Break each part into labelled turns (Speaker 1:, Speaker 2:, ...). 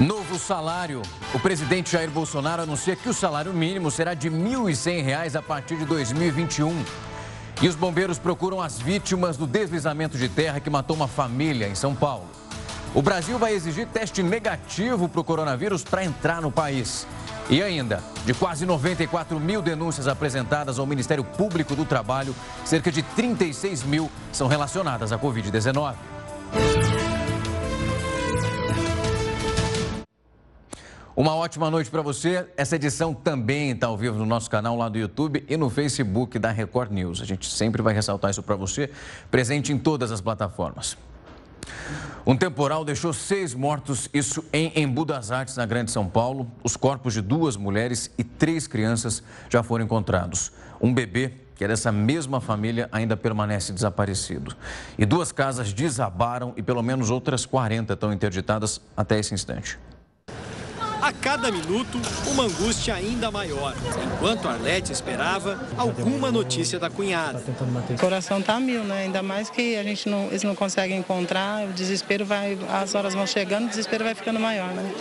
Speaker 1: Novo salário. O presidente Jair Bolsonaro anuncia que o salário mínimo será de R$ 1.100 a partir de 2021. E os bombeiros procuram as vítimas do deslizamento de terra que matou uma família em São Paulo. O Brasil vai exigir teste negativo para o coronavírus para entrar no país. E ainda, de quase 94 mil denúncias apresentadas ao Ministério Público do Trabalho, cerca de 36 mil são relacionadas à Covid-19. Uma ótima noite para você. Essa edição também está ao vivo no nosso canal lá do YouTube e no Facebook da Record News. A gente sempre vai ressaltar isso para você, presente em todas as plataformas. Um temporal deixou seis mortos, isso em Embu das Artes, na Grande São Paulo. Os corpos de duas mulheres e três crianças já foram encontrados. Um bebê, que é dessa mesma família, ainda permanece desaparecido. E duas casas desabaram e pelo menos outras 40 estão interditadas até esse instante.
Speaker 2: A cada minuto, uma angústia ainda maior, enquanto Arlete esperava alguma notícia da cunhada.
Speaker 3: O coração tá mil, né? Ainda mais que a gente não, eles não conseguem encontrar, o desespero vai, as horas vão chegando, o desespero vai ficando maior, né?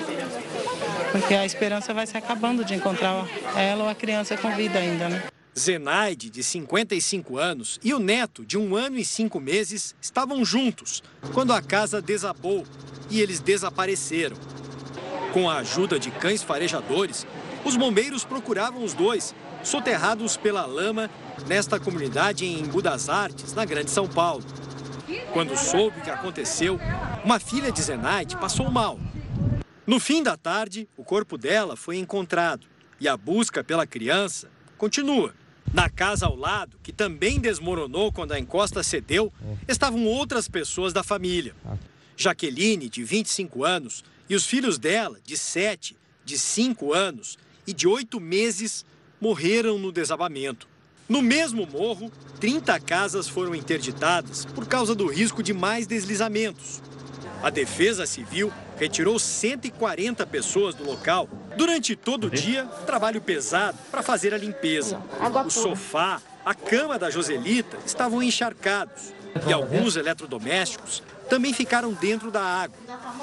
Speaker 3: Porque a esperança vai se acabando de encontrar ela ou a criança com vida ainda, né?
Speaker 2: Zenaide, de 55 anos, e o neto, de um ano e cinco meses, estavam juntos quando a casa desabou e eles desapareceram. Com a ajuda de cães farejadores, os bombeiros procuravam os dois, soterrados pela lama, nesta comunidade em Embu das Artes, na Grande São Paulo. Quando soube o que aconteceu, uma filha de Zenaide passou mal. No fim da tarde, o corpo dela foi encontrado e a busca pela criança continua. Na casa ao lado, que também desmoronou quando a encosta cedeu, estavam outras pessoas da família. Jaqueline, de 25 anos, e os filhos dela, de 7, de 5 anos e de 8 meses, morreram no desabamento. No mesmo morro, 30 casas foram interditadas por causa do risco de mais deslizamentos. A Defesa Civil retirou 140 pessoas do local. Durante todo o dia, trabalho pesado para fazer a limpeza. O sofá, a cama da Joselita estavam encharcados e alguns eletrodomésticos também ficaram dentro da água.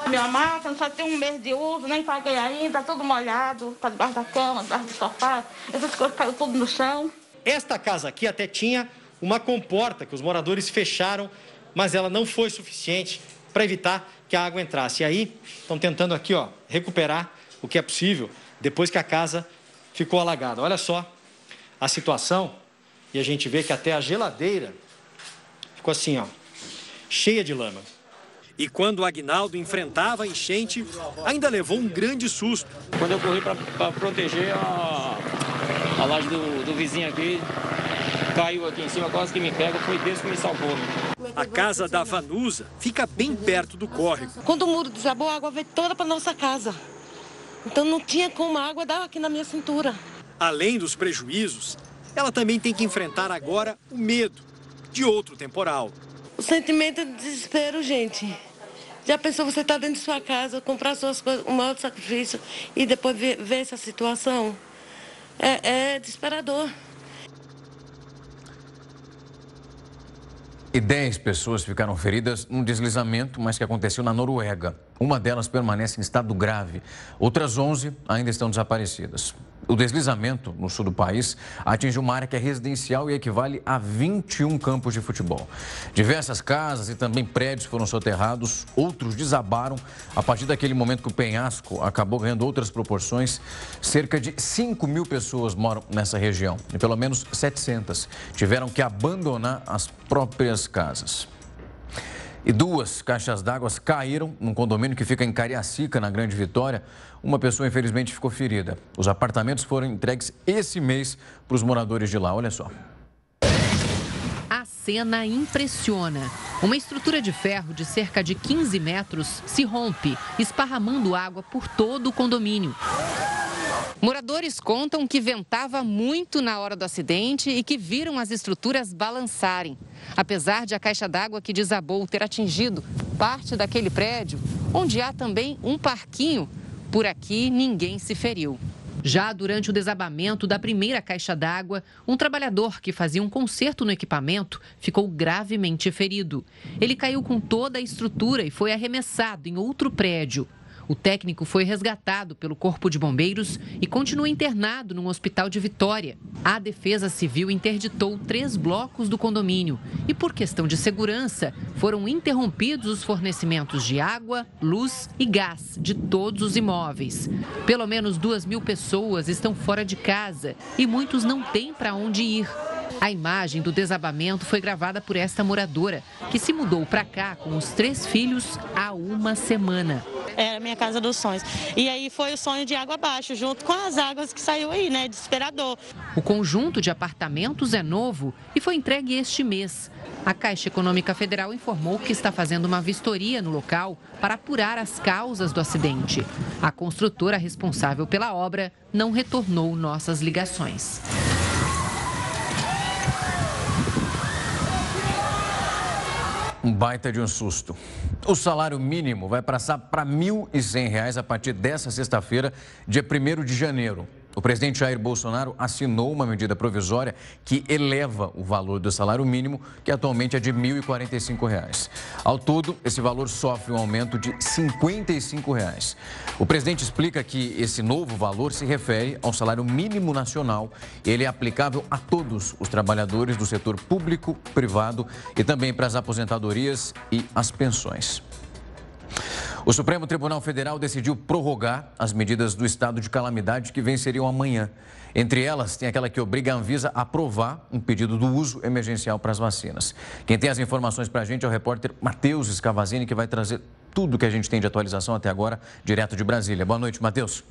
Speaker 4: Minha massa só tem um mês de uso, nem paguei ainda, tá tudo molhado, tá debaixo da cama, debaixo do sofá, essas coisas caíram tudo no chão.
Speaker 2: Esta casa aqui até tinha uma comporta que os moradores fecharam, mas ela não foi suficiente para evitar que a água entrasse. E aí estão tentando aqui, ó, recuperar o que é possível depois que a casa ficou alagada. Olha só a situação e a gente vê que até a geladeira ficou assim, ó, cheia de lama. E quando o Agnaldo enfrentava a enchente, ainda levou um grande susto.
Speaker 5: Quando eu corri para proteger a, a laje do, do vizinho aqui, caiu aqui em cima, quase que me pega, foi Deus que me salvou.
Speaker 2: A casa da Vanusa fica bem perto do córrego.
Speaker 6: Quando o muro desabou, a água veio toda para nossa casa. Então não tinha como a água dar aqui na minha cintura.
Speaker 2: Além dos prejuízos, ela também tem que enfrentar agora o medo de outro temporal.
Speaker 6: O sentimento é de desespero, gente. Já pensou você estar tá dentro de sua casa, comprar suas coisas, um maior sacrifício e depois ver, ver essa situação? É, é desesperador.
Speaker 1: E 10 pessoas ficaram feridas num deslizamento, mas que aconteceu na Noruega. Uma delas permanece em estado grave. Outras 11 ainda estão desaparecidas. O deslizamento no sul do país atingiu uma área que é residencial e equivale a 21 campos de futebol. Diversas casas e também prédios foram soterrados, outros desabaram. A partir daquele momento que o penhasco acabou ganhando outras proporções, cerca de 5 mil pessoas moram nessa região e pelo menos 700 tiveram que abandonar as próprias casas. E duas caixas d'água caíram num condomínio que fica em Cariacica, na Grande Vitória. Uma pessoa, infelizmente, ficou ferida. Os apartamentos foram entregues esse mês para os moradores de lá. Olha só.
Speaker 7: A cena impressiona. Uma estrutura de ferro de cerca de 15 metros se rompe, esparramando água por todo o condomínio. Moradores contam que ventava muito na hora do acidente e que viram as estruturas balançarem. Apesar de a caixa d'água que desabou ter atingido parte daquele prédio, onde há também um parquinho, por aqui ninguém se feriu. Já durante o desabamento da primeira caixa d'água, um trabalhador que fazia um conserto no equipamento ficou gravemente ferido. Ele caiu com toda a estrutura e foi arremessado em outro prédio. O técnico foi resgatado pelo Corpo de Bombeiros e continua internado num hospital de Vitória. A Defesa Civil interditou três blocos do condomínio e, por questão de segurança, foram interrompidos os fornecimentos de água, luz e gás de todos os imóveis. Pelo menos duas mil pessoas estão fora de casa e muitos não têm para onde ir. A imagem do desabamento foi gravada por esta moradora, que se mudou para cá com os três filhos há uma semana.
Speaker 8: Era a minha casa dos sonhos. E aí foi o sonho de água abaixo, junto com as águas que saiu aí, né? Desesperador.
Speaker 7: O conjunto de apartamentos é novo e foi entregue este mês. A Caixa Econômica Federal informou que está fazendo uma vistoria no local para apurar as causas do acidente. A construtora responsável pela obra não retornou nossas ligações.
Speaker 1: Um baita de um susto. O salário mínimo vai passar para R$ 1.100 a partir dessa sexta-feira, dia 1 de janeiro. O presidente Jair Bolsonaro assinou uma medida provisória que eleva o valor do salário mínimo, que atualmente é de R$ 1.045. Ao todo, esse valor sofre um aumento de 55 reais. O presidente explica que esse novo valor se refere ao salário mínimo nacional. Ele é aplicável a todos os trabalhadores do setor público, privado e também para as aposentadorias e as pensões. O Supremo Tribunal Federal decidiu prorrogar as medidas do estado de calamidade que venceriam amanhã. Entre elas, tem aquela que obriga a Anvisa a aprovar um pedido do uso emergencial para as vacinas. Quem tem as informações para a gente é o repórter Matheus Scavazini, que vai trazer tudo que a gente tem de atualização até agora, direto de Brasília. Boa noite, Matheus.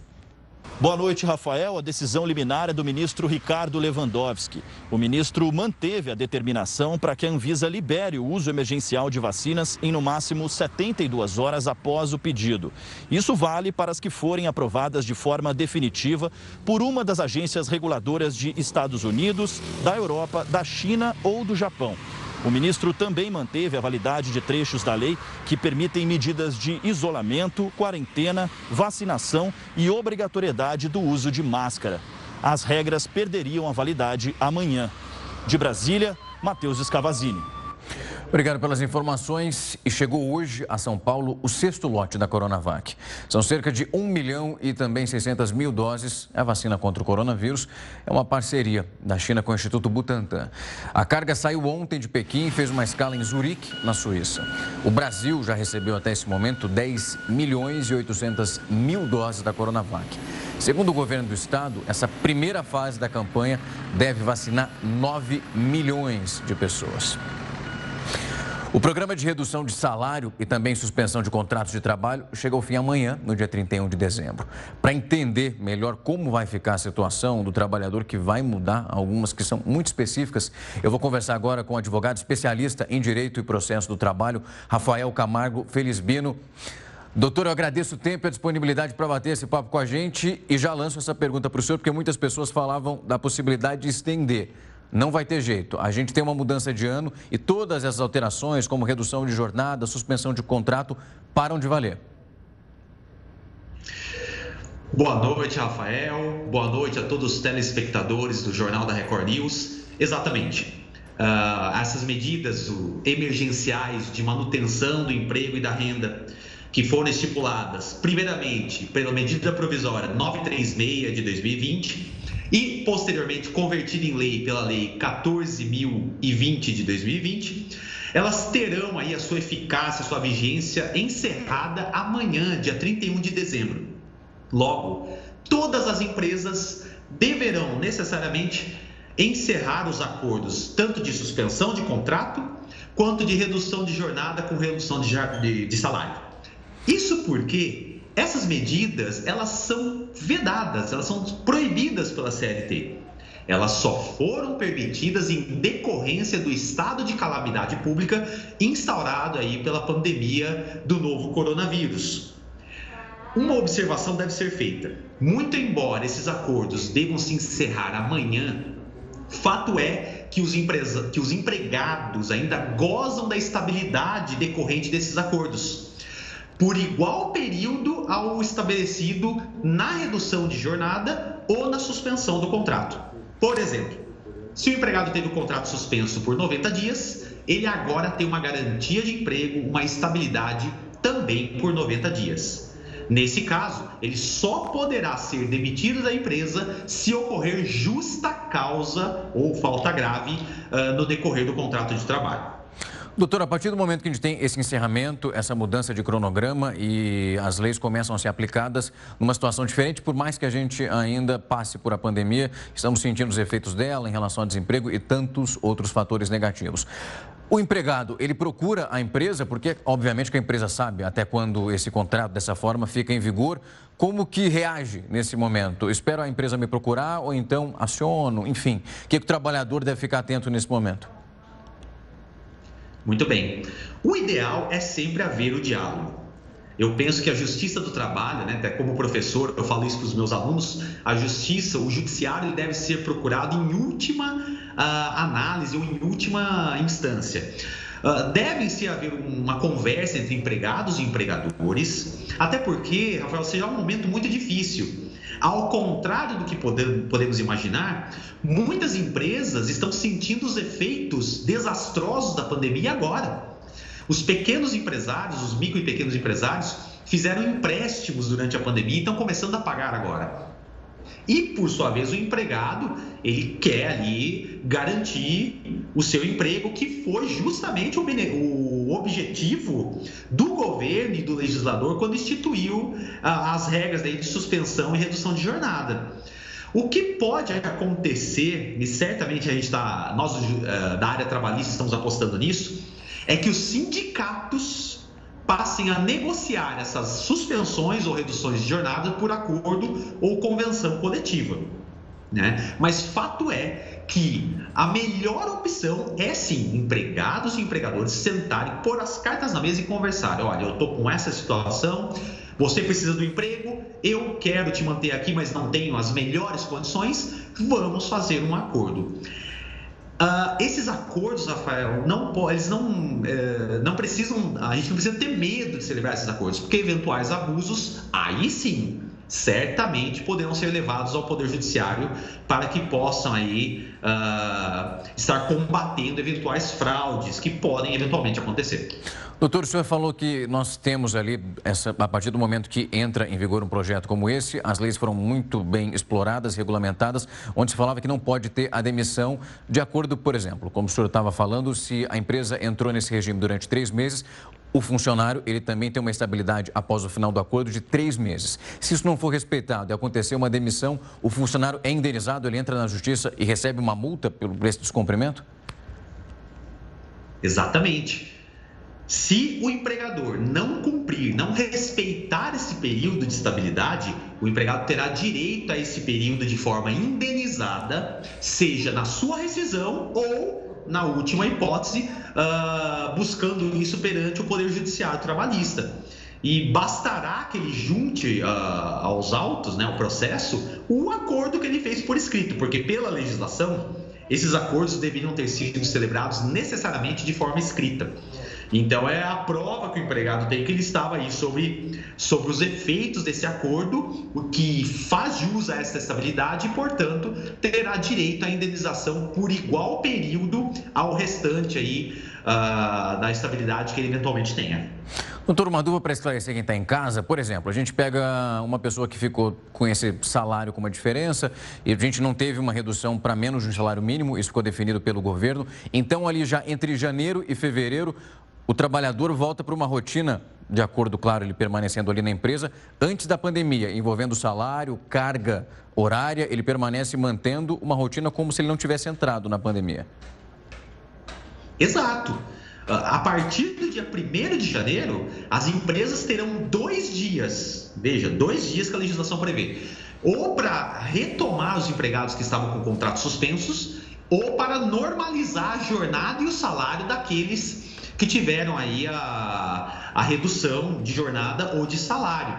Speaker 9: Boa noite, Rafael. A decisão liminar é do ministro Ricardo Lewandowski. O ministro manteve a determinação para que a Anvisa libere o uso emergencial de vacinas em no máximo 72 horas após o pedido. Isso vale para as que forem aprovadas de forma definitiva por uma das agências reguladoras de Estados Unidos, da Europa, da China ou do Japão. O ministro também manteve a validade de trechos da lei que permitem medidas de isolamento, quarentena, vacinação e obrigatoriedade do uso de máscara. As regras perderiam a validade amanhã. De Brasília, Matheus Escavazini.
Speaker 1: Obrigado pelas informações. E chegou hoje a São Paulo o sexto lote da Coronavac. São cerca de 1 milhão e também 600 mil doses. A vacina contra o coronavírus é uma parceria da China com o Instituto Butantan. A carga saiu ontem de Pequim e fez uma escala em Zurique, na Suíça. O Brasil já recebeu até esse momento 10 milhões e 800 mil doses da Coronavac. Segundo o governo do estado, essa primeira fase da campanha deve vacinar 9 milhões de pessoas. O programa de redução de salário e também suspensão de contratos de trabalho chega ao fim amanhã, no dia 31 de dezembro. Para entender melhor como vai ficar a situação do trabalhador que vai mudar, algumas que são muito específicas, eu vou conversar agora com o advogado especialista em Direito e Processo do Trabalho, Rafael Camargo Felizbino. Doutor, eu agradeço o tempo e a disponibilidade para bater esse papo com a gente e já lanço essa pergunta para o senhor, porque muitas pessoas falavam da possibilidade de estender não vai ter jeito. A gente tem uma mudança de ano e todas essas alterações, como redução de jornada, suspensão de contrato, param de valer.
Speaker 10: Boa noite, Rafael. Boa noite a todos os telespectadores do Jornal da Record News. Exatamente. Uh, essas medidas emergenciais de manutenção do emprego e da renda que foram estipuladas, primeiramente, pela medida provisória 936 de 2020 e posteriormente convertida em lei pela lei 14.020 de 2020, elas terão aí a sua eficácia, a sua vigência encerrada amanhã, dia 31 de dezembro. Logo, todas as empresas deverão necessariamente encerrar os acordos tanto de suspensão de contrato quanto de redução de jornada com redução de, de, salário. Isso porque essas medidas, elas são vedadas, elas são proibidas pela CLT. Elas só foram permitidas em decorrência do estado de calamidade pública instaurado aí pela pandemia do novo coronavírus. Uma observação deve ser feita. Muito embora esses acordos devam se encerrar amanhã, fato é que os, empresa... que os empregados ainda gozam da estabilidade decorrente desses acordos por igual período ao estabelecido na redução de jornada ou na suspensão do contrato. Por exemplo, se o empregado teve o contrato suspenso por 90 dias, ele agora tem uma garantia de emprego, uma estabilidade também por 90 dias. Nesse caso, ele só poderá ser demitido da empresa se ocorrer justa causa ou falta grave uh, no decorrer do contrato de trabalho.
Speaker 1: Doutor, a partir do momento que a gente tem esse encerramento, essa mudança de cronograma e as leis começam a ser aplicadas numa situação diferente, por mais que a gente ainda passe por a pandemia, estamos sentindo os efeitos dela em relação ao desemprego e tantos outros fatores negativos. O empregado, ele procura a empresa, porque obviamente que a empresa sabe até quando esse contrato dessa forma fica em vigor, como que reage nesse momento? Espero a empresa me procurar ou então aciono, enfim, o que o trabalhador deve ficar atento nesse momento?
Speaker 10: Muito bem. O ideal é sempre haver o diálogo. Eu penso que a justiça do trabalho, né, até como professor, eu falo isso para os meus alunos, a justiça, o judiciário deve ser procurado em última uh, análise ou em última instância. Uh, deve-se haver uma conversa entre empregados e empregadores, até porque, Rafael, será um momento muito difícil. Ao contrário do que podemos imaginar, muitas empresas estão sentindo os efeitos desastrosos da pandemia agora. Os pequenos empresários, os micro e pequenos empresários, fizeram empréstimos durante a pandemia e estão começando a pagar agora. E, por sua vez, o empregado, ele quer ali garantir o seu emprego, que foi justamente o, o objetivo do governo e do legislador quando instituiu ah, as regras de suspensão e redução de jornada. O que pode acontecer, e certamente a gente está, nós uh, da área trabalhista estamos apostando nisso, é que os sindicatos passem a negociar essas suspensões ou reduções de jornada por acordo ou convenção coletiva. Né? Mas fato é que a melhor opção é sim empregados e empregadores sentarem, pôr as cartas na mesa e conversar. Olha, eu estou com essa situação, você precisa do emprego, eu quero te manter aqui, mas não tenho as melhores condições, vamos fazer um acordo. Uh, esses acordos, Rafael, não, eles não, é, não precisam, a gente não precisa ter medo de celebrar esses acordos, porque eventuais abusos, aí sim, certamente poderão ser levados ao Poder Judiciário para que possam aí uh, estar combatendo eventuais fraudes que podem eventualmente acontecer.
Speaker 1: Doutor, o senhor falou que nós temos ali, essa, a partir do momento que entra em vigor um projeto como esse, as leis foram muito bem exploradas, regulamentadas, onde se falava que não pode ter a demissão de acordo, por exemplo, como o senhor estava falando, se a empresa entrou nesse regime durante três meses, o funcionário ele também tem uma estabilidade após o final do acordo de três meses. Se isso não for respeitado e acontecer uma demissão, o funcionário é indenizado, ele entra na justiça e recebe uma multa pelo preço de descumprimento?
Speaker 10: Exatamente. Se o empregador não cumprir, não respeitar esse período de estabilidade, o empregado terá direito a esse período de forma indenizada, seja na sua rescisão ou, na última hipótese, uh, buscando isso perante o Poder Judiciário Trabalhista. E bastará que ele junte uh, aos autos, né, o processo, o acordo que ele fez por escrito, porque pela legislação, esses acordos deveriam ter sido celebrados necessariamente de forma escrita. Então é a prova que o empregado tem que ele estava aí sobre, sobre os efeitos desse acordo, o que faz jus a essa estabilidade e, portanto, terá direito à indenização por igual período ao restante aí uh, da estabilidade que ele eventualmente tenha.
Speaker 1: Doutor, uma dúvida para esclarecer quem está em casa. Por exemplo, a gente pega uma pessoa que ficou com esse salário com uma diferença e a gente não teve uma redução para menos de um salário mínimo, isso ficou definido pelo governo. Então, ali já entre janeiro e fevereiro, o trabalhador volta para uma rotina, de acordo, claro, ele permanecendo ali na empresa, antes da pandemia, envolvendo salário, carga horária, ele permanece mantendo uma rotina como se ele não tivesse entrado na pandemia.
Speaker 10: Exato. A partir do dia 1 de janeiro, as empresas terão dois dias, veja, dois dias que a legislação prevê, ou para retomar os empregados que estavam com contratos suspensos, ou para normalizar a jornada e o salário daqueles que tiveram aí a, a redução de jornada ou de salário.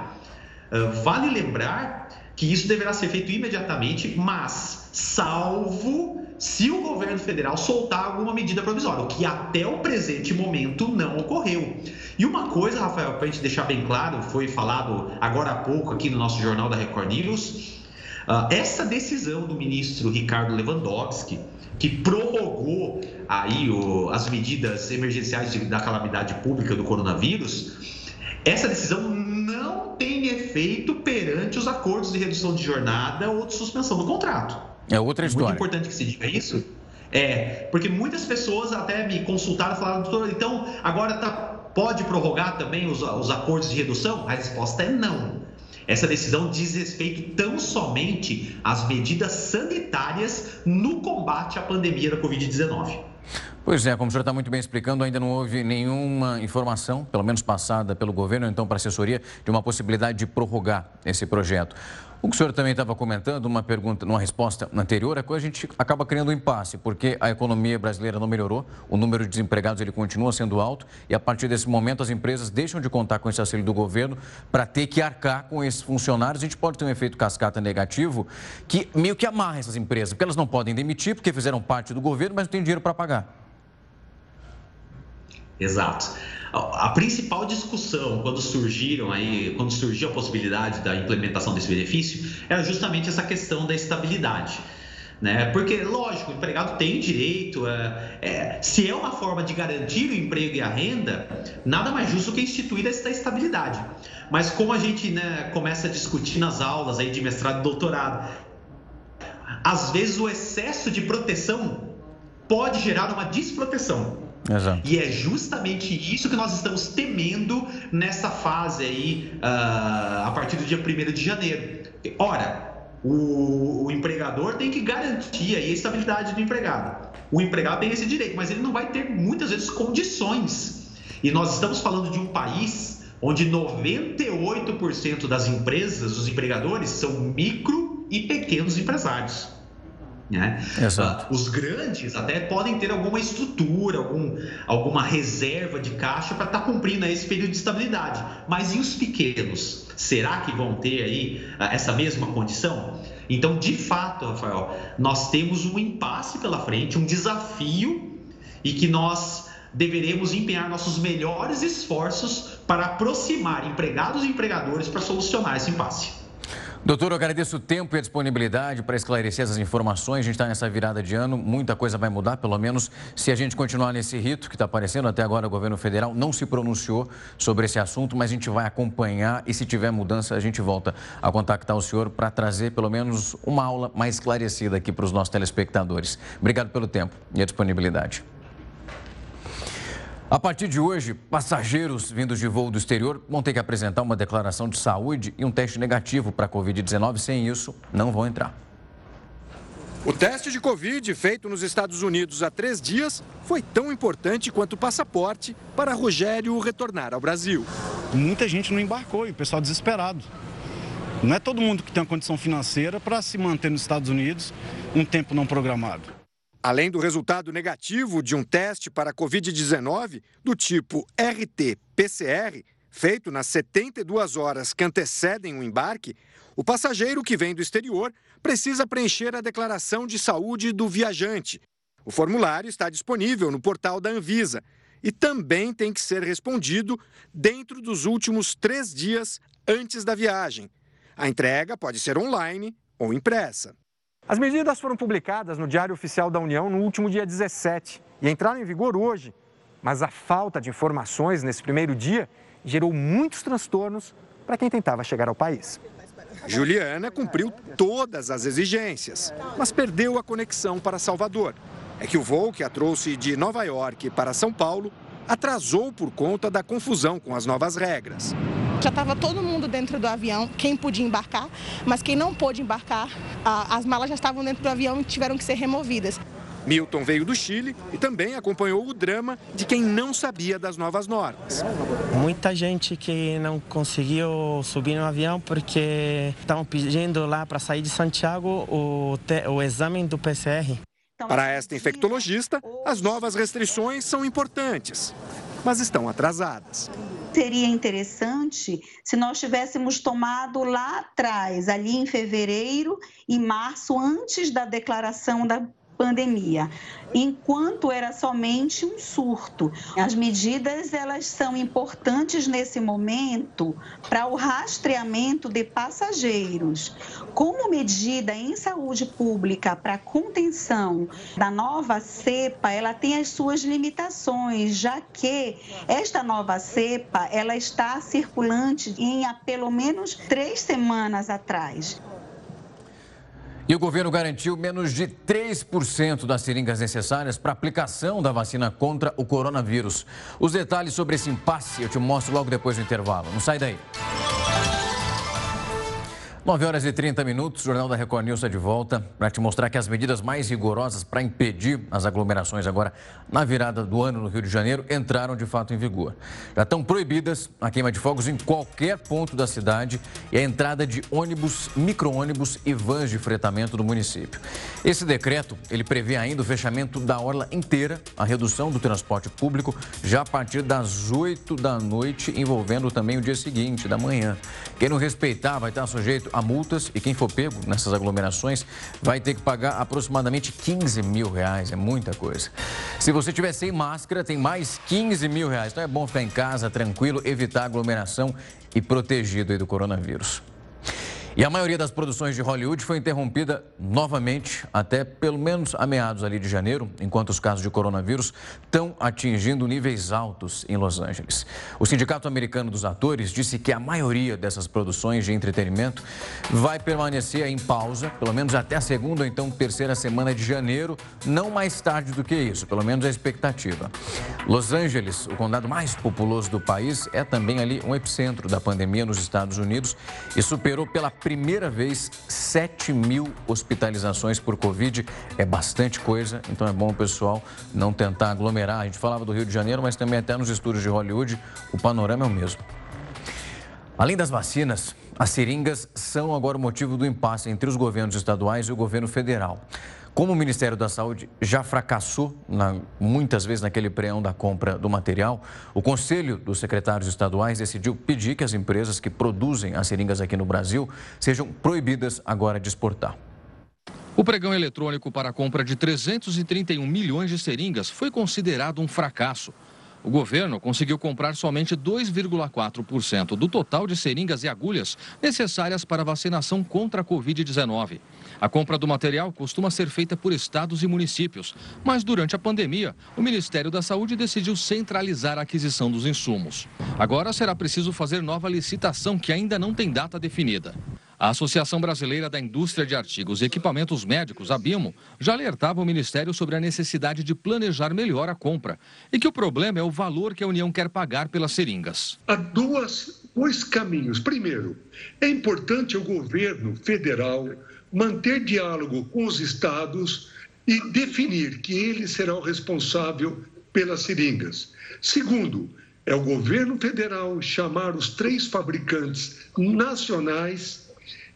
Speaker 10: Uh, vale lembrar que isso deverá ser feito imediatamente, mas salvo se o governo federal soltar alguma medida provisória, o que até o presente momento não ocorreu. E uma coisa, Rafael, para a gente deixar bem claro, foi falado agora há pouco aqui no nosso jornal da Record News, essa decisão do ministro Ricardo Lewandowski que prorrogou aí o, as medidas emergenciais de, da calamidade pública do coronavírus, essa decisão não tem efeito perante os acordos de redução de jornada ou de suspensão do contrato.
Speaker 1: É outra história.
Speaker 10: Muito importante que se diga isso. É, porque muitas pessoas até me consultaram e falaram, doutor, então agora tá, pode prorrogar também os, os acordos de redução? A resposta é não. Essa decisão diz respeito tão somente às medidas sanitárias no combate à pandemia da Covid-19.
Speaker 1: Pois é, como o senhor está muito bem explicando, ainda não houve nenhuma informação, pelo menos passada pelo governo, então para a assessoria, de uma possibilidade de prorrogar esse projeto. O que o senhor também estava comentando, uma pergunta, numa resposta anterior, é que a gente acaba criando um impasse, porque a economia brasileira não melhorou, o número de desempregados ele continua sendo alto e a partir desse momento as empresas deixam de contar com esse auxílio do governo para ter que arcar com esses funcionários. A gente pode ter um efeito cascata negativo que meio que amarra essas empresas, porque elas não podem demitir porque fizeram parte do governo, mas não têm dinheiro para pagar.
Speaker 10: Exato. A principal discussão quando surgiram aí, quando surgiu a possibilidade da implementação desse benefício, era justamente essa questão da estabilidade. Né? Porque, lógico, o empregado tem direito, é, se é uma forma de garantir o emprego e a renda, nada mais justo que instituir essa estabilidade. Mas como a gente né, começa a discutir nas aulas aí de mestrado e doutorado, às vezes o excesso de proteção pode gerar uma desproteção.
Speaker 1: Exato.
Speaker 10: E é justamente isso que nós estamos temendo nessa fase aí, uh, a partir do dia 1 de janeiro. Ora, o, o, empregador tem que garantir aí a estabilidade do empregado. O empregado tem esse direito, mas ele não vai ter muitas vezes condições. E nós estamos falando de um país onde 98% das empresas, dos empregadores, são micro e pequenos empresários. Né?
Speaker 1: Exato.
Speaker 10: Uh, os grandes até podem ter alguma estrutura, algum, alguma reserva de caixa para estar tá cumprindo esse período de estabilidade. Mas e os pequenos? Será que vão ter aí uh, essa mesma condição? Então, de fato, Rafael, nós temos um impasse pela frente, um desafio e que nós deveremos empenhar nossos melhores esforços para aproximar empregados e empregadores para solucionar esse impasse.
Speaker 1: Doutor, eu agradeço o tempo e a disponibilidade para esclarecer essas informações. A gente está nessa virada de ano, muita coisa vai mudar, pelo menos se a gente continuar nesse rito que está aparecendo. Até agora, o governo federal não se pronunciou sobre esse assunto, mas a gente vai acompanhar e se tiver mudança, a gente volta a contactar o senhor para trazer pelo menos uma aula mais esclarecida aqui para os nossos telespectadores. Obrigado pelo tempo e a disponibilidade. A partir de hoje, passageiros vindos de voo do exterior vão ter que apresentar uma declaração de saúde e um teste negativo para a Covid-19. Sem isso, não vão entrar.
Speaker 11: O teste de Covid feito nos Estados Unidos há três dias foi tão importante quanto o passaporte para Rogério retornar ao Brasil.
Speaker 12: Muita gente não embarcou e o pessoal desesperado. Não é todo mundo que tem uma condição financeira para se manter nos Estados Unidos um tempo não programado.
Speaker 11: Além do resultado negativo de um teste para Covid-19 do tipo RT-PCR, feito nas 72 horas que antecedem o embarque, o passageiro que vem do exterior precisa preencher a declaração de saúde do viajante. O formulário está disponível no portal da Anvisa e também tem que ser respondido dentro dos últimos três dias antes da viagem. A entrega pode ser online ou impressa.
Speaker 13: As medidas foram publicadas no Diário Oficial da União no último dia 17 e entraram em vigor hoje. Mas a falta de informações nesse primeiro dia gerou muitos transtornos para quem tentava chegar ao país.
Speaker 11: Juliana cumpriu todas as exigências, mas perdeu a conexão para Salvador. É que o voo que a trouxe de Nova York para São Paulo atrasou por conta da confusão com as novas regras.
Speaker 14: Já estava todo mundo dentro do avião, quem podia embarcar, mas quem não pôde embarcar, as malas já estavam dentro do avião e tiveram que ser removidas.
Speaker 11: Milton veio do Chile e também acompanhou o drama de quem não sabia das novas normas.
Speaker 15: Muita gente que não conseguiu subir no avião porque estavam pedindo lá para sair de Santiago o, o exame do PCR.
Speaker 11: Para esta infectologista, as novas restrições são importantes, mas estão atrasadas.
Speaker 16: Seria interessante se nós tivéssemos tomado lá atrás, ali em fevereiro e março, antes da declaração da pandemia, enquanto era somente um surto. As medidas elas são importantes nesse momento para o rastreamento de passageiros. Como medida em saúde pública para contenção da nova cepa, ela tem as suas limitações, já que esta nova cepa ela está circulante em há pelo menos três semanas atrás.
Speaker 1: E o governo garantiu menos de 3% das seringas necessárias para aplicação da vacina contra o coronavírus. Os detalhes sobre esse impasse eu te mostro logo depois do intervalo. Não sai daí. 9 horas e 30 minutos, o Jornal da Record News está de volta para te mostrar que as medidas mais rigorosas para impedir as aglomerações agora na virada do ano no Rio de Janeiro entraram de fato em vigor. Já estão proibidas a queima de fogos em qualquer ponto da cidade e a entrada de ônibus, micro-ônibus e vans de fretamento do município. Esse decreto, ele prevê ainda o fechamento da orla inteira, a redução do transporte público já a partir das 8 da noite, envolvendo também o dia seguinte, da manhã. Quem não respeitar vai estar sujeito a multas e quem for pego nessas aglomerações vai ter que pagar aproximadamente 15 mil reais. É muita coisa. Se você tiver sem máscara, tem mais 15 mil reais. Então é bom ficar em casa, tranquilo, evitar aglomeração e protegido do coronavírus. E a maioria das produções de Hollywood foi interrompida novamente até pelo menos a meados ali de janeiro, enquanto os casos de coronavírus estão atingindo níveis altos em Los Angeles. O Sindicato Americano dos Atores disse que a maioria dessas produções de entretenimento vai permanecer em pausa, pelo menos até a segunda ou então terceira semana de janeiro, não mais tarde do que isso, pelo menos a expectativa. Los Angeles, o condado mais populoso do país, é também ali um epicentro da pandemia nos Estados Unidos e superou pela primeira vez 7 mil hospitalizações por Covid. É bastante coisa, então é bom o pessoal não tentar aglomerar. A gente falava do Rio de Janeiro, mas também até nos estúdios de Hollywood, o panorama é o mesmo. Além das vacinas, as seringas são agora o motivo do impasse entre os governos estaduais e o governo federal. Como o Ministério da Saúde já fracassou na, muitas vezes naquele preão da compra do material, o Conselho dos Secretários Estaduais decidiu pedir que as empresas que produzem as seringas aqui no Brasil sejam proibidas agora de exportar.
Speaker 17: O pregão eletrônico para a compra de 331 milhões de seringas foi considerado um fracasso. O governo conseguiu comprar somente 2,4% do total de seringas e agulhas necessárias para a vacinação contra a Covid-19. A compra do material costuma ser feita por estados e municípios, mas durante a pandemia, o Ministério da Saúde decidiu centralizar a aquisição dos insumos. Agora será preciso fazer nova licitação que ainda não tem data definida. A Associação Brasileira da Indústria de Artigos e Equipamentos Médicos, a BIMO, já alertava o Ministério sobre a necessidade de planejar melhor a compra e que o problema é o valor que a União quer pagar pelas seringas.
Speaker 18: Há duas, dois caminhos. Primeiro, é importante o governo federal manter diálogo com os estados e definir que ele será o responsável pelas seringas. Segundo, é o governo federal chamar os três fabricantes nacionais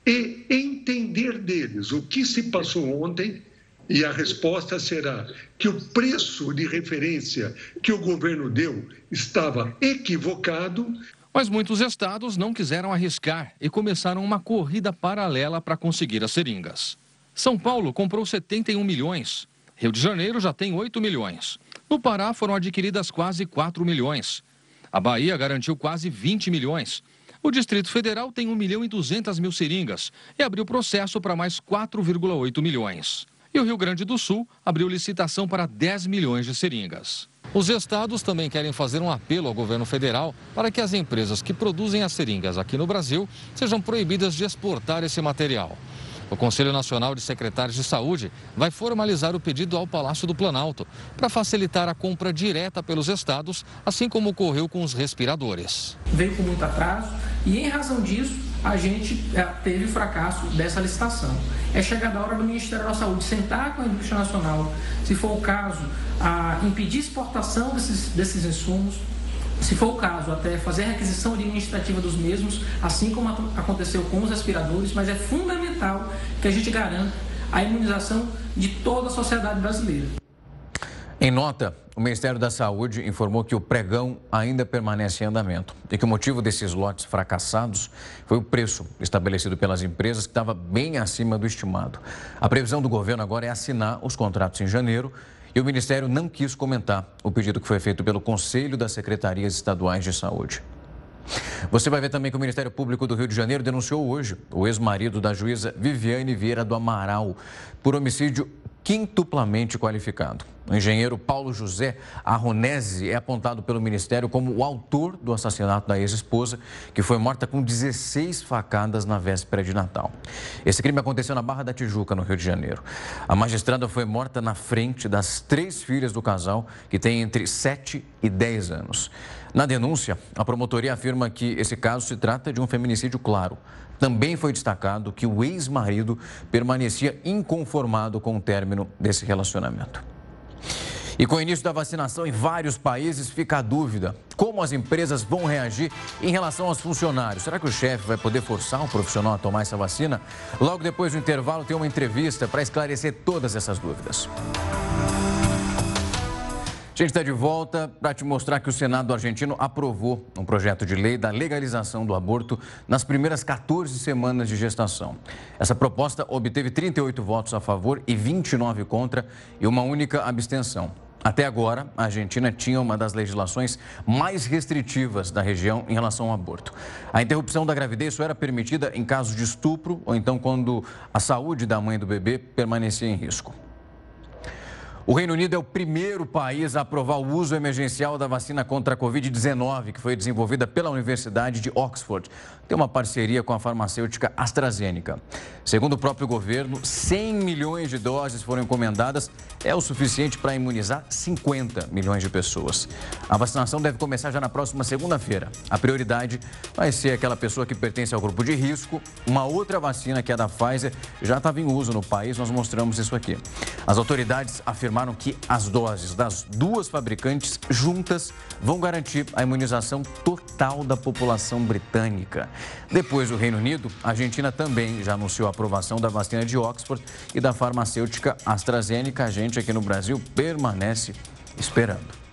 Speaker 18: e entender deles o que se passou ontem. E a resposta será que o preço de referência que o governo deu estava equivocado
Speaker 17: mas muitos estados não quiseram arriscar e começaram uma corrida paralela para conseguir as seringas. São Paulo comprou 71 milhões. Rio de Janeiro já tem 8 milhões. No Pará foram adquiridas quase 4 milhões. A Bahia garantiu quase 20 milhões. O Distrito Federal tem 1 milhão e 200 mil seringas e abriu processo para mais 4,8 milhões. E o Rio Grande do Sul abriu licitação para 10 milhões de seringas. Os estados também querem fazer um apelo ao governo federal para que as empresas que produzem as seringas aqui no Brasil sejam proibidas de exportar esse material. O Conselho Nacional de Secretários de Saúde vai formalizar o pedido ao Palácio do Planalto para facilitar a compra direta pelos estados, assim como ocorreu com os respiradores.
Speaker 19: Veio com muito atraso e, em razão disso, a gente é, teve o fracasso dessa licitação. É chegada a hora do Ministério da Saúde sentar com a indústria nacional, se for o caso, a impedir exportação desses, desses insumos, se for o caso, até fazer a requisição administrativa dos mesmos, assim como aconteceu com os respiradores, mas é fundamental que a gente garanta a imunização de toda a sociedade brasileira.
Speaker 1: Em nota, o Ministério da Saúde informou que o pregão ainda permanece em andamento e que o motivo desses lotes fracassados foi o preço estabelecido pelas empresas, que estava bem acima do estimado. A previsão do governo agora é assinar os contratos em janeiro e o Ministério não quis comentar o pedido que foi feito pelo Conselho das Secretarias Estaduais de Saúde. Você vai ver também que o Ministério Público do Rio de Janeiro denunciou hoje o ex-marido da juíza Viviane Vieira do Amaral por homicídio quintuplamente qualificado. O engenheiro Paulo José Arronese é apontado pelo Ministério como o autor do assassinato da ex-esposa, que foi morta com 16 facadas na véspera de Natal. Esse crime aconteceu na Barra da Tijuca, no Rio de Janeiro. A magistrada foi morta na frente das três filhas do casal, que tem entre 7 e 10 anos. Na denúncia, a promotoria afirma que esse caso se trata de um feminicídio claro. Também foi destacado que o ex-marido permanecia inconformado com o término desse relacionamento. E com o início da vacinação em vários países, fica a dúvida: como as empresas vão reagir em relação aos funcionários? Será que o chefe vai poder forçar um profissional a tomar essa vacina? Logo depois do intervalo, tem uma entrevista para esclarecer todas essas dúvidas. A gente está de volta para te mostrar que o Senado argentino aprovou um projeto de lei da legalização do aborto nas primeiras 14 semanas de gestação. Essa proposta obteve 38 votos a favor e 29 contra e uma única abstenção. Até agora, a Argentina tinha uma das legislações mais restritivas da região em relação ao aborto. A interrupção da gravidez só era permitida em casos de estupro ou então quando a saúde da mãe do bebê permanecia em risco. O Reino Unido é o primeiro país a aprovar o uso emergencial da vacina contra a Covid-19, que foi desenvolvida pela Universidade de Oxford. Tem uma parceria com a farmacêutica AstraZeneca. Segundo o próprio governo, 100 milhões de doses foram encomendadas, é o suficiente para imunizar 50 milhões de pessoas. A vacinação deve começar já na próxima segunda-feira. A prioridade vai ser aquela pessoa que pertence ao grupo de risco. Uma outra vacina, que é a da Pfizer, já estava em uso no país, nós mostramos isso aqui. As autoridades afirmaram afirmaram que as doses das duas fabricantes juntas vão garantir a imunização total da população britânica. Depois do Reino Unido, a Argentina também já anunciou a aprovação da vacina de Oxford e da farmacêutica AstraZeneca. A gente aqui no Brasil permanece esperando.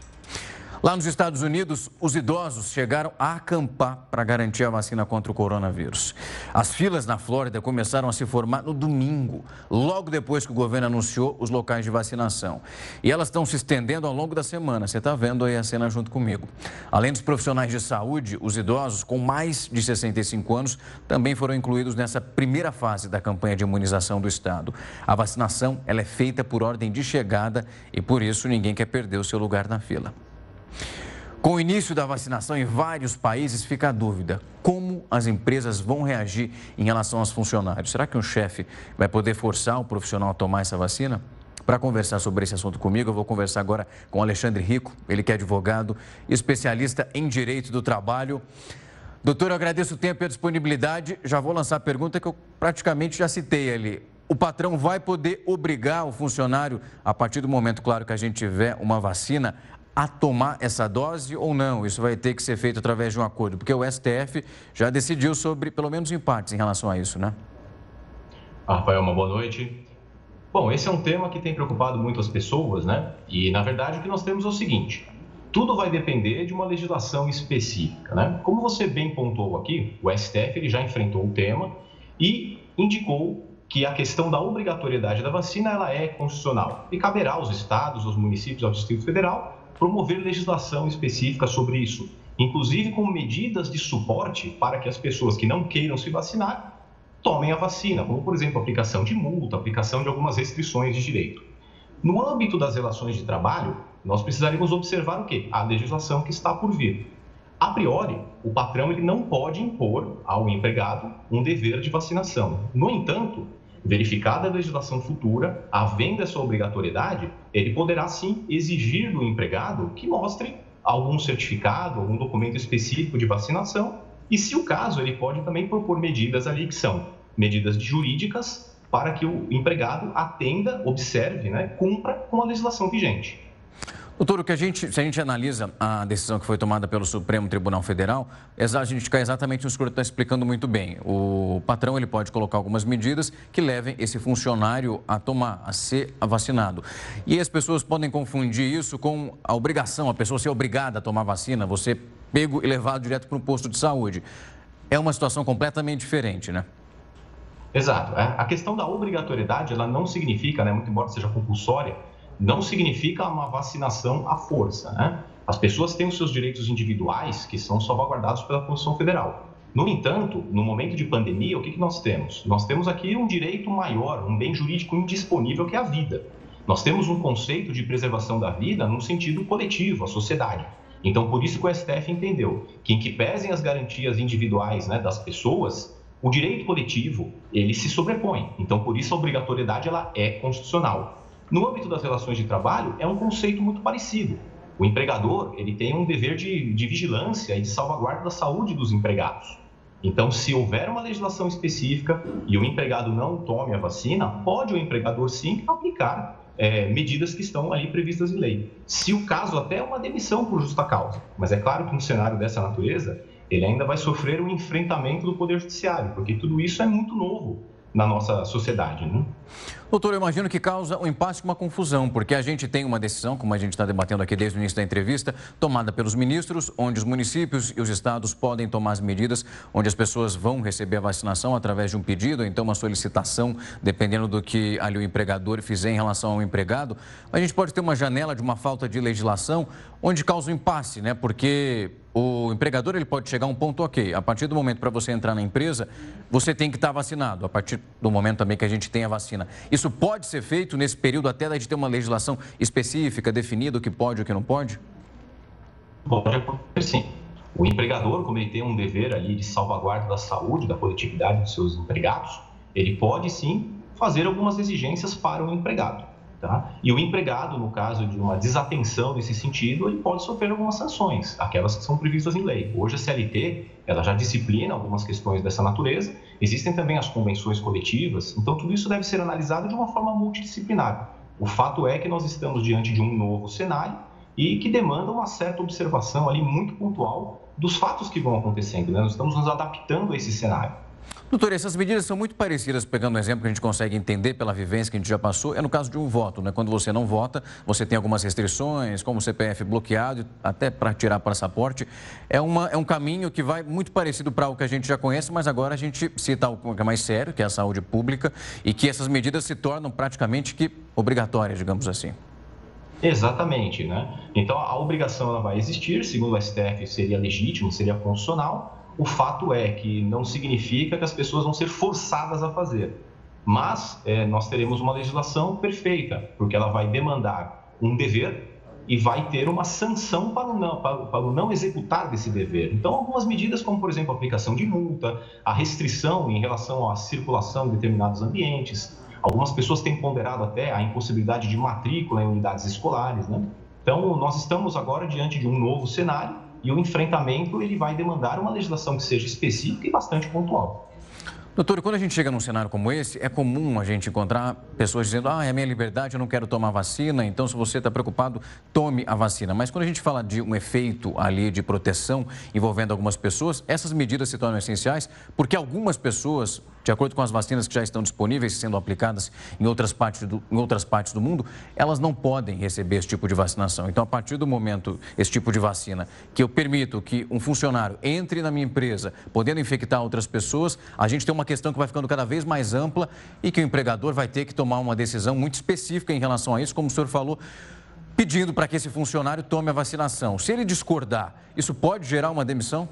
Speaker 1: Lá nos Estados Unidos, os idosos chegaram a acampar para garantir a vacina contra o coronavírus. As filas na Flórida começaram a se formar no domingo, logo depois que o governo anunciou os locais de vacinação. E elas estão se estendendo ao longo da semana. Você está vendo aí a cena junto comigo. Além dos profissionais de saúde, os idosos com mais de 65 anos também foram incluídos nessa primeira fase da campanha de imunização do Estado. A vacinação ela é feita por ordem de chegada e por isso ninguém quer perder o seu lugar na fila. Com o início da vacinação em vários países, fica a dúvida: como as empresas vão reagir em relação aos funcionários? Será que um chefe vai poder forçar o profissional a tomar essa vacina? Para conversar sobre esse assunto comigo, eu vou conversar agora com Alexandre Rico, ele que é advogado especialista em direito do trabalho. Doutor, eu agradeço o tempo e a disponibilidade. Já vou lançar a pergunta que eu praticamente já citei ali. O patrão vai poder obrigar o funcionário, a partir do momento, claro, que a gente tiver uma vacina, a tomar essa dose ou não? Isso vai ter que ser feito através de um acordo, porque o STF já decidiu sobre, pelo menos em partes, em relação a isso, né?
Speaker 20: Rafael, uma boa noite. Bom, esse é um tema que tem preocupado muito as pessoas, né? E, na verdade, o que nós temos é o seguinte: tudo vai depender de uma legislação específica, né? Como você bem pontuou aqui, o STF ele já enfrentou o tema e indicou que a questão da obrigatoriedade da vacina ela é constitucional e caberá aos estados, aos municípios, ao Distrito Federal promover legislação específica sobre isso, inclusive com medidas de suporte para que as pessoas que não queiram se vacinar tomem a vacina, como por exemplo aplicação de multa, aplicação de algumas restrições de direito. No âmbito das relações de trabalho, nós precisaríamos observar o quê? A legislação que está por vir. A priori, o patrão ele não pode impor ao empregado um dever de vacinação. No entanto, Verificada a legislação futura, havendo essa obrigatoriedade, ele poderá sim exigir do empregado que mostre algum certificado, algum documento específico de vacinação, e se o caso, ele pode também propor medidas ali que são medidas jurídicas para que o empregado atenda, observe, né, cumpra com a legislação vigente.
Speaker 1: Doutor, o que a gente, se a gente analisa a decisão que foi tomada pelo Supremo Tribunal Federal, a gente cai exatamente no que o senhor está explicando muito bem. O patrão ele pode colocar algumas medidas que levem esse funcionário a tomar, a ser vacinado. E as pessoas podem confundir isso com a obrigação, a pessoa ser obrigada a tomar vacina, você pego e levado direto para um posto de saúde. É uma situação completamente diferente, né?
Speaker 20: Exato. É, a questão da obrigatoriedade, ela não significa, né, muito embora seja compulsória, não significa uma vacinação à força. Né? As pessoas têm os seus direitos individuais que são salvaguardados pela Constituição Federal. No entanto, no momento de pandemia, o que, que nós temos? Nós temos aqui um direito maior, um bem jurídico indisponível que é a vida. Nós temos um conceito de preservação da vida num sentido coletivo, a sociedade. Então, por isso que o STF entendeu que, em que pesem as garantias individuais né, das pessoas, o direito coletivo ele se sobrepõe. Então, por isso a obrigatoriedade ela é constitucional. No âmbito das relações de trabalho, é um conceito muito parecido. O empregador ele tem um dever de, de vigilância e de salvaguarda da saúde dos empregados. Então, se houver uma legislação específica e o empregado não tome a vacina, pode o empregador sim aplicar é, medidas que estão ali previstas em lei. Se o caso até uma demissão por justa causa, mas é claro que um cenário dessa natureza ele ainda vai sofrer um enfrentamento do poder judiciário, porque tudo isso é muito novo na nossa sociedade. Né?
Speaker 1: Doutor, eu imagino que causa um impasse e uma confusão, porque a gente tem uma decisão, como a gente está debatendo aqui desde o início da entrevista, tomada pelos ministros, onde os municípios e os estados podem tomar as medidas, onde as pessoas vão receber a vacinação através de um pedido, ou então uma solicitação, dependendo do que ali o empregador fizer em relação ao empregado. A gente pode ter uma janela de uma falta de legislação, onde causa um impasse, né? Porque o empregador ele pode chegar a um ponto ok. A partir do momento para você entrar na empresa, você tem que estar vacinado. A partir do momento também que a gente tem a vacina. Isso pode ser feito nesse período até de ter uma legislação específica, definida o que pode e o que não pode?
Speaker 20: Pode acontecer sim. O empregador, como ele tem um dever ali de salvaguarda da saúde, da coletividade dos seus empregados, ele pode sim fazer algumas exigências para o empregado. Tá? E o empregado, no caso de uma desatenção nesse sentido, ele pode sofrer algumas sanções, aquelas que são previstas em lei. Hoje a CLT ela já disciplina algumas questões dessa natureza. Existem também as convenções coletivas. Então tudo isso deve ser analisado de uma forma multidisciplinar. O fato é que nós estamos diante de um novo cenário e que demanda uma certa observação ali muito pontual dos fatos que vão acontecendo. Né? Nós estamos nos adaptando a esse cenário.
Speaker 1: Doutor, essas medidas são muito parecidas, pegando um exemplo que a gente consegue entender pela vivência que a gente já passou, é no caso de um voto, né? Quando você não vota, você tem algumas restrições, como o CPF bloqueado, até para tirar passaporte. É, uma, é um caminho que vai muito parecido para o que a gente já conhece, mas agora a gente cita algo que é mais sério, que é a saúde pública, e que essas medidas se tornam praticamente que obrigatórias, digamos assim.
Speaker 20: Exatamente, né? Então a obrigação ela vai existir, segundo o STF seria legítimo, seria constitucional, o fato é que não significa que as pessoas vão ser forçadas a fazer. Mas é, nós teremos uma legislação perfeita, porque ela vai demandar um dever e vai ter uma sanção para o não, para, para o não executar desse dever. Então, algumas medidas, como por exemplo a aplicação de multa, a restrição em relação à circulação em determinados ambientes. Algumas pessoas têm ponderado até a impossibilidade de matrícula em unidades escolares. Né? Então, nós estamos agora diante de um novo cenário e o enfrentamento ele vai demandar uma legislação que seja específica e bastante pontual.
Speaker 1: Doutor, quando a gente chega num cenário como esse, é comum a gente encontrar pessoas dizendo: ah, é minha liberdade, eu não quero tomar vacina, então se você está preocupado, tome a vacina. Mas quando a gente fala de um efeito ali de proteção envolvendo algumas pessoas, essas medidas se tornam essenciais porque algumas pessoas de acordo com as vacinas que já estão disponíveis sendo aplicadas em outras, partes do, em outras partes do mundo, elas não podem receber esse tipo de vacinação. Então, a partir do momento, esse tipo de vacina, que eu permito que um funcionário entre na minha empresa, podendo infectar outras pessoas, a gente tem uma questão que vai ficando cada vez mais ampla e que o empregador vai ter que tomar uma decisão muito específica em relação a isso, como o senhor falou, pedindo para que esse funcionário tome a vacinação. Se ele discordar, isso pode gerar uma demissão?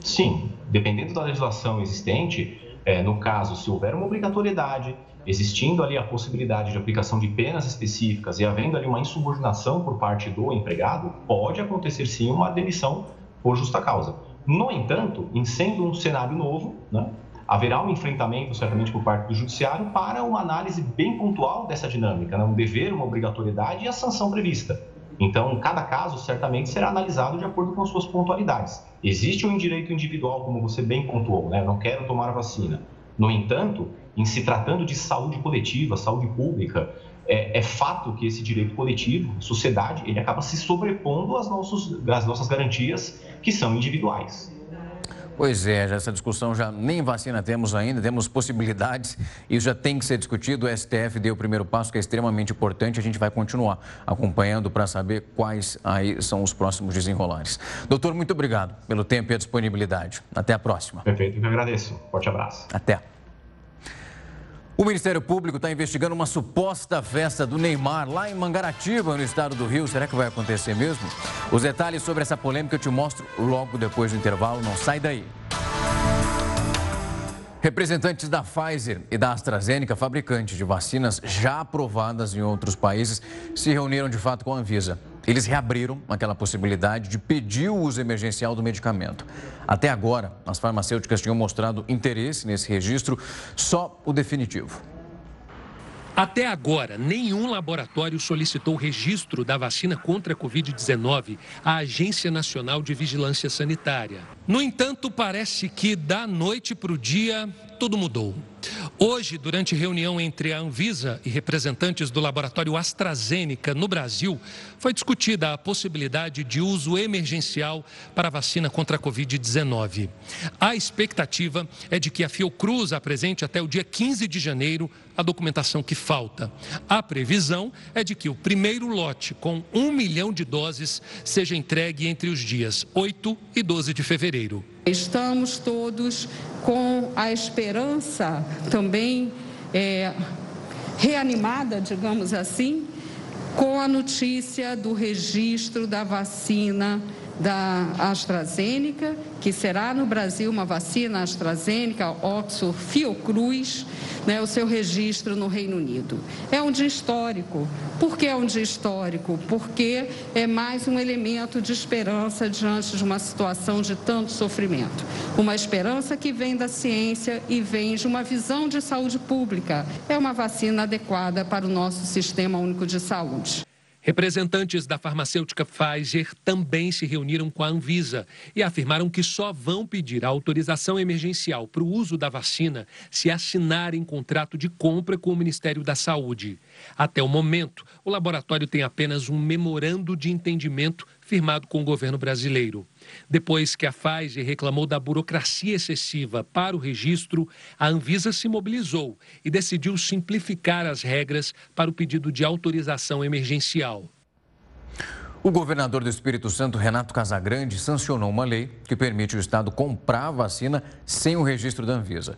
Speaker 20: Sim, dependendo da legislação existente, é, no caso, se houver uma obrigatoriedade, existindo ali a possibilidade de aplicação de penas específicas e havendo ali uma insubordinação por parte do empregado, pode acontecer sim uma demissão por justa causa. No entanto, em sendo um cenário novo, né, haverá um enfrentamento, certamente, por parte do judiciário para uma análise bem pontual dessa dinâmica, né, um dever, uma obrigatoriedade e a sanção prevista. Então, cada caso certamente será analisado de acordo com as suas pontualidades. Existe um direito individual, como você bem pontuou, né? Eu não quero tomar a vacina. No entanto, em se tratando de saúde coletiva, saúde pública, é, é, fato que esse direito coletivo, sociedade, ele acaba se sobrepondo às, nossos, às nossas garantias que são individuais.
Speaker 1: Pois é, essa discussão já nem vacina temos ainda, temos possibilidades, isso já tem que ser discutido. O STF deu o primeiro passo, que é extremamente importante. A gente vai continuar acompanhando para saber quais aí são os próximos desenrolares. Doutor, muito obrigado pelo tempo e a disponibilidade. Até a próxima.
Speaker 20: Perfeito, eu agradeço. Forte abraço.
Speaker 1: Até. O Ministério Público está investigando uma suposta festa do Neymar lá em Mangaratiba, no estado do Rio. Será que vai acontecer mesmo? Os detalhes sobre essa polêmica eu te mostro logo depois do intervalo. Não sai daí. Representantes da Pfizer e da AstraZeneca, fabricantes de vacinas já aprovadas em outros países, se reuniram de fato com a Anvisa. Eles reabriram aquela possibilidade de pedir o uso emergencial do medicamento. Até agora, as farmacêuticas tinham mostrado interesse nesse registro, só o definitivo.
Speaker 21: Até agora, nenhum laboratório solicitou registro da vacina contra a Covid-19 à Agência Nacional de Vigilância Sanitária. No entanto, parece que da noite para o dia tudo mudou. Hoje, durante reunião entre a Anvisa e representantes do laboratório AstraZeneca no Brasil, foi discutida a possibilidade de uso emergencial para a vacina contra a Covid-19. A expectativa é de que a Fiocruz apresente até o dia 15 de janeiro a documentação que falta. A previsão é de que o primeiro lote, com um milhão de doses, seja entregue entre os dias 8 e 12 de fevereiro.
Speaker 22: Estamos todos com a esperança também é, reanimada, digamos assim, com a notícia do registro da vacina da AstraZeneca, que será no Brasil uma vacina AstraZeneca, Oxford Fiocruz, né, o seu registro no Reino Unido. É um dia histórico. Por que é um dia histórico? Porque é mais um elemento de esperança diante de uma situação de tanto sofrimento. Uma esperança que vem da ciência e vem de uma visão de saúde pública. É uma vacina adequada para o nosso sistema único de saúde.
Speaker 21: Representantes da farmacêutica Pfizer também se reuniram com a Anvisa e afirmaram que só vão pedir a autorização emergencial para o uso da vacina se assinarem contrato de compra com o Ministério da Saúde. Até o momento, o laboratório tem apenas um memorando de entendimento firmado com o governo brasileiro. Depois que a Pfizer reclamou da burocracia excessiva para o registro, a Anvisa se mobilizou e decidiu simplificar as regras para o pedido de autorização emergencial.
Speaker 1: O governador do Espírito Santo, Renato Casagrande, sancionou uma lei que permite o Estado comprar a vacina sem o registro da Anvisa.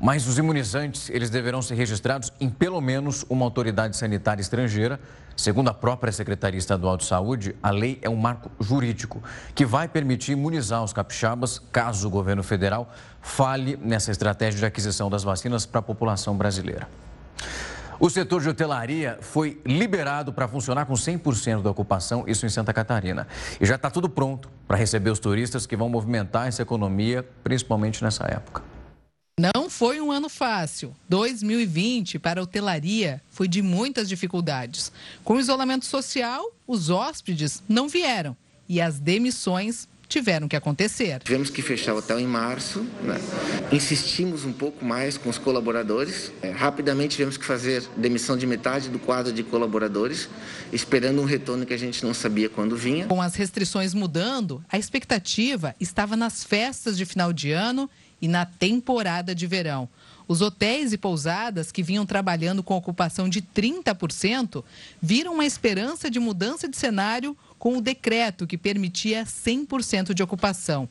Speaker 1: Mas os imunizantes, eles deverão ser registrados em pelo menos uma autoridade sanitária estrangeira. Segundo a própria Secretaria Estadual de Saúde, a lei é um marco jurídico que vai permitir imunizar os capixabas caso o governo federal fale nessa estratégia de aquisição das vacinas para a população brasileira. O setor de hotelaria foi liberado para funcionar com 100% da ocupação, isso em Santa Catarina. E já está tudo pronto para receber os turistas que vão movimentar essa economia, principalmente nessa época.
Speaker 23: Não foi um ano fácil. 2020 para a hotelaria foi de muitas dificuldades. Com o isolamento social, os hóspedes não vieram e as demissões tiveram que acontecer.
Speaker 24: Tivemos que fechar o hotel em março, né? insistimos um pouco mais com os colaboradores. É, rapidamente tivemos que fazer demissão de metade do quadro de colaboradores, esperando um retorno que a gente não sabia quando vinha.
Speaker 23: Com as restrições mudando, a expectativa estava nas festas de final de ano e na temporada de verão. Os hotéis e pousadas que vinham trabalhando com ocupação de 30% viram uma esperança de mudança de cenário com o decreto que permitia 100% de ocupação.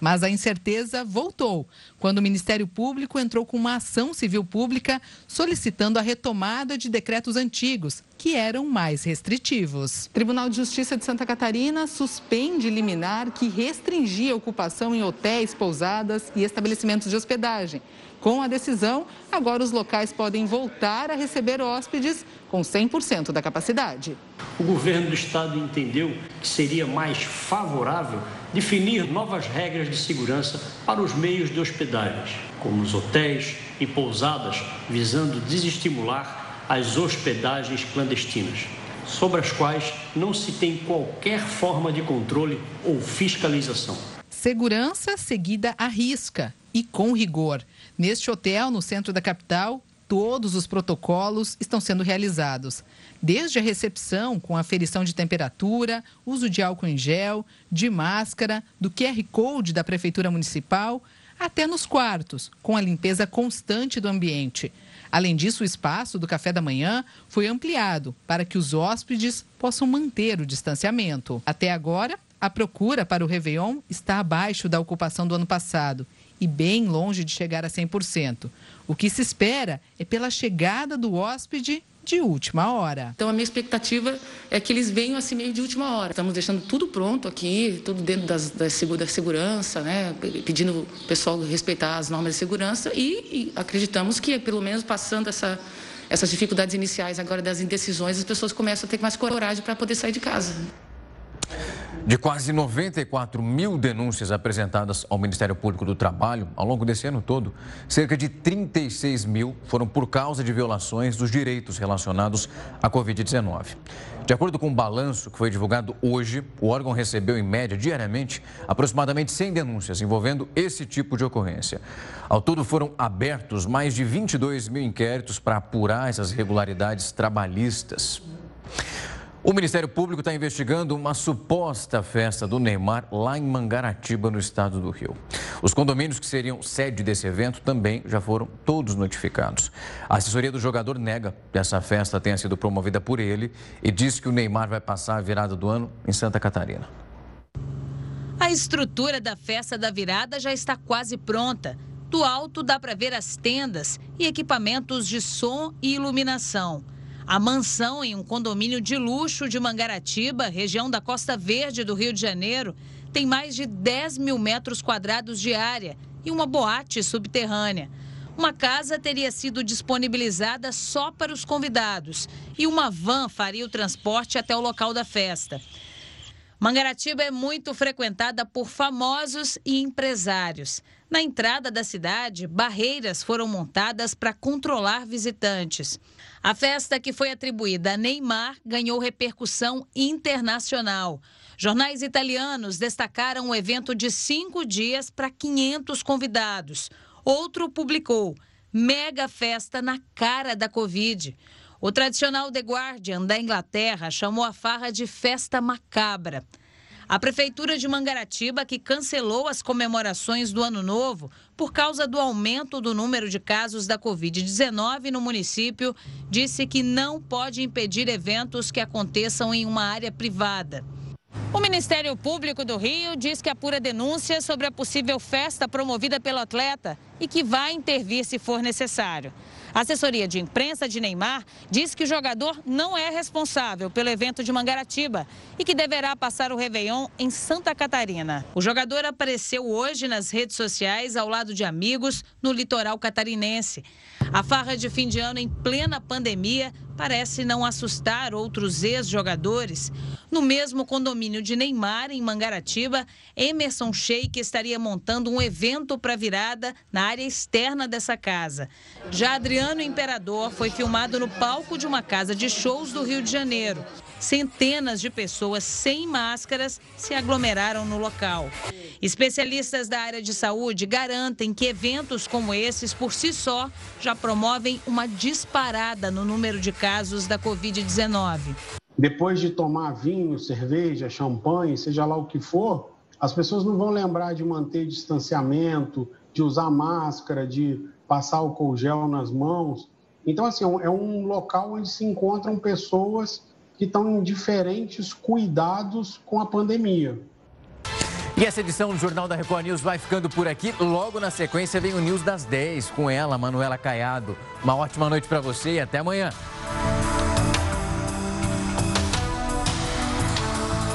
Speaker 23: Mas a incerteza voltou quando o Ministério Público entrou com uma ação civil pública solicitando a retomada de decretos antigos, que eram mais restritivos. Tribunal de Justiça de Santa Catarina suspende liminar que restringia a ocupação em hotéis, pousadas e estabelecimentos de hospedagem. Com a decisão, agora os locais podem voltar a receber hóspedes com 100% da capacidade.
Speaker 25: O governo do estado entendeu que seria mais favorável definir novas regras de segurança para os meios de hospedagem, como os hotéis e pousadas, visando desestimular as hospedagens clandestinas, sobre as quais não se tem qualquer forma de controle ou fiscalização.
Speaker 23: Segurança seguida à risca e com rigor. Neste hotel, no centro da capital, todos os protocolos estão sendo realizados. Desde a recepção, com aferição de temperatura, uso de álcool em gel, de máscara, do QR Code da Prefeitura Municipal, até nos quartos, com a limpeza constante do ambiente. Além disso, o espaço do café da manhã foi ampliado para que os hóspedes possam manter o distanciamento. Até agora, a procura para o Réveillon está abaixo da ocupação do ano passado e bem longe de chegar a 100%. O que se espera é pela chegada do hóspede de última hora.
Speaker 26: Então a minha expectativa é que eles venham assim meio de última hora. Estamos deixando tudo pronto aqui, tudo dentro das, das da segurança, né? pedindo o pessoal respeitar as normas de segurança e, e acreditamos que pelo menos passando essa, essas dificuldades iniciais agora das indecisões, as pessoas começam a ter mais coragem para poder sair de casa.
Speaker 1: De quase 94 mil denúncias apresentadas ao Ministério Público do Trabalho ao longo desse ano todo, cerca de 36 mil foram por causa de violações dos direitos relacionados à Covid-19. De acordo com o um balanço que foi divulgado hoje, o órgão recebeu, em média, diariamente, aproximadamente 100 denúncias envolvendo esse tipo de ocorrência. Ao todo, foram abertos mais de 22 mil inquéritos para apurar essas irregularidades trabalhistas. O Ministério Público está investigando uma suposta festa do Neymar lá em Mangaratiba, no estado do Rio. Os condomínios que seriam sede desse evento também já foram todos notificados. A assessoria do jogador nega que essa festa tenha sido promovida por ele e diz que o Neymar vai passar a virada do ano em Santa Catarina.
Speaker 27: A estrutura da festa da virada já está quase pronta. Do alto dá para ver as tendas e equipamentos de som e iluminação. A mansão em um condomínio de luxo de Mangaratiba, região da Costa Verde do Rio de Janeiro, tem mais de 10 mil metros quadrados de área e uma boate subterrânea. Uma casa teria sido disponibilizada só para os convidados e uma van faria o transporte até o local da festa. Mangaratiba é muito frequentada por famosos e empresários. Na entrada da cidade, barreiras foram montadas para controlar visitantes. A festa que foi atribuída a Neymar ganhou repercussão internacional. Jornais italianos destacaram um evento de cinco dias para 500 convidados. Outro publicou mega festa na cara da Covid. O tradicional The Guardian da Inglaterra chamou a farra de festa macabra. A Prefeitura de Mangaratiba, que cancelou as comemorações do Ano Novo por causa do aumento do número de casos da Covid-19 no município, disse que não pode impedir eventos que aconteçam em uma área privada. O Ministério Público do Rio diz que apura denúncias sobre a possível festa promovida pelo atleta e que vai intervir se for necessário. A assessoria de imprensa de Neymar diz que o jogador não é responsável pelo evento de Mangaratiba e que deverá passar o Réveillon em Santa Catarina. O jogador apareceu hoje nas redes sociais ao lado de amigos no litoral catarinense. A farra de fim de ano em plena pandemia parece não assustar outros ex-jogadores. No mesmo condomínio de Neymar, em Mangaratiba, Emerson Sheik estaria montando um evento para virada na área externa dessa casa. Já Adriano Imperador foi filmado no palco de uma casa de shows do Rio de Janeiro. Centenas de pessoas sem máscaras se aglomeraram no local. Especialistas da área de saúde garantem que eventos como esses, por si só, já promovem uma disparada no número de casos da Covid-19.
Speaker 28: Depois de tomar vinho, cerveja, champanhe, seja lá o que for, as pessoas não vão lembrar de manter distanciamento, de usar máscara, de passar álcool gel nas mãos. Então, assim, é um local onde se encontram pessoas que estão em diferentes cuidados com a pandemia.
Speaker 1: E essa edição do Jornal da Record News vai ficando por aqui. Logo na sequência vem o News das 10 com ela, Manuela Caiado. Uma ótima noite para você e até amanhã.